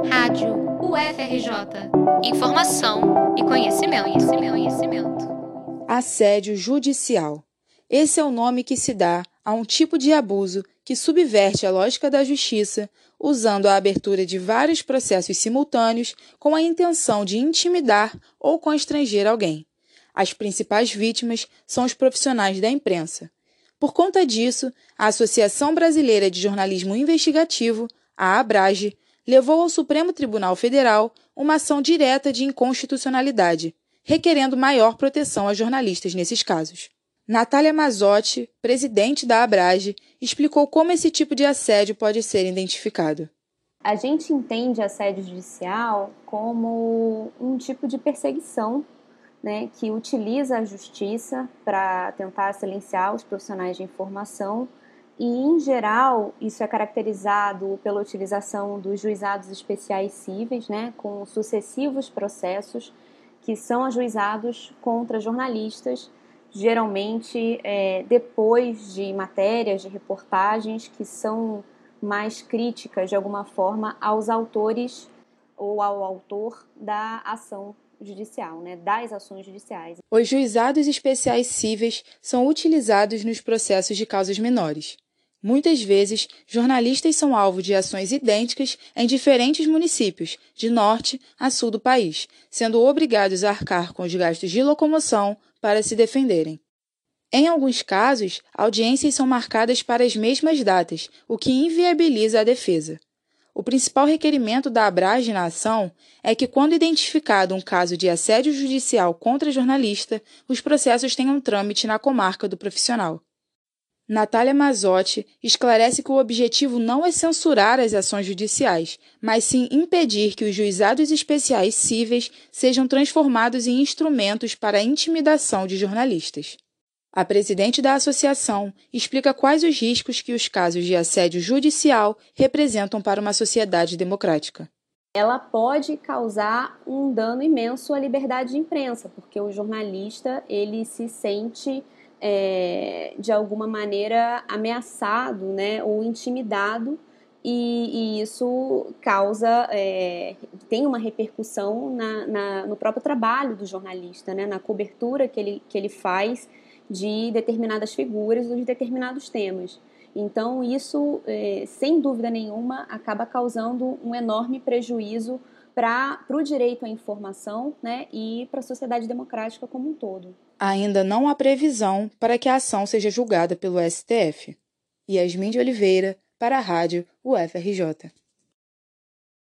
Rádio UFRJ. Informação e conhecimento, conhecimento, conhecimento. Assédio judicial. Esse é o nome que se dá a um tipo de abuso que subverte a lógica da justiça, usando a abertura de vários processos simultâneos com a intenção de intimidar ou constranger alguém. As principais vítimas são os profissionais da imprensa. Por conta disso, a Associação Brasileira de Jornalismo Investigativo, a ABRAGE, levou ao Supremo Tribunal Federal uma ação direta de inconstitucionalidade, requerendo maior proteção a jornalistas nesses casos. Natália Mazotti, presidente da Abrage, explicou como esse tipo de assédio pode ser identificado. A gente entende assédio judicial como um tipo de perseguição né, que utiliza a justiça para tentar silenciar os profissionais de informação e, em geral, isso é caracterizado pela utilização dos juizados especiais cíveis, né, com sucessivos processos que são ajuizados contra jornalistas geralmente é, depois de matérias, de reportagens que são mais críticas de alguma forma aos autores ou ao autor da ação judicial, né, das ações judiciais. Os juizados especiais cíveis são utilizados nos processos de causas menores. Muitas vezes, jornalistas são alvo de ações idênticas em diferentes municípios, de norte a sul do país, sendo obrigados a arcar com os gastos de locomoção para se defenderem. Em alguns casos, audiências são marcadas para as mesmas datas, o que inviabiliza a defesa. O principal requerimento da Abrage na ação é que, quando identificado um caso de assédio judicial contra jornalista, os processos tenham trâmite na comarca do profissional. Natália Mazotti esclarece que o objetivo não é censurar as ações judiciais, mas sim impedir que os juizados especiais cíveis sejam transformados em instrumentos para a intimidação de jornalistas. A presidente da associação explica quais os riscos que os casos de assédio judicial representam para uma sociedade democrática. Ela pode causar um dano imenso à liberdade de imprensa, porque o jornalista ele se sente é, de alguma maneira ameaçado né, ou intimidado e, e isso causa, é, tem uma repercussão na, na, no próprio trabalho do jornalista, né, na cobertura que ele, que ele faz de determinadas figuras ou de determinados temas. Então, isso, é, sem dúvida nenhuma, acaba causando um enorme prejuízo para o direito à informação né, e para a sociedade democrática como um todo. Ainda não há previsão para que a ação seja julgada pelo STF. Yasmin de Oliveira, para a Rádio UFRJ.